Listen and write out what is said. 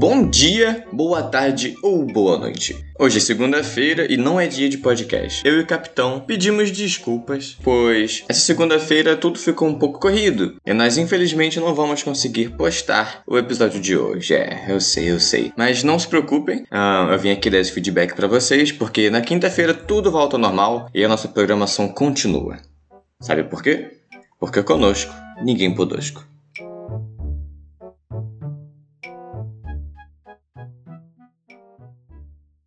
Bom dia, boa tarde ou boa noite. Hoje é segunda-feira e não é dia de podcast. Eu e o capitão pedimos desculpas, pois essa segunda-feira tudo ficou um pouco corrido e nós infelizmente não vamos conseguir postar o episódio de hoje. É, eu sei, eu sei. Mas não se preocupem, uh, eu vim aqui dar esse feedback para vocês porque na quinta-feira tudo volta ao normal e a nossa programação continua. Sabe por quê? Porque conosco ninguém podosco.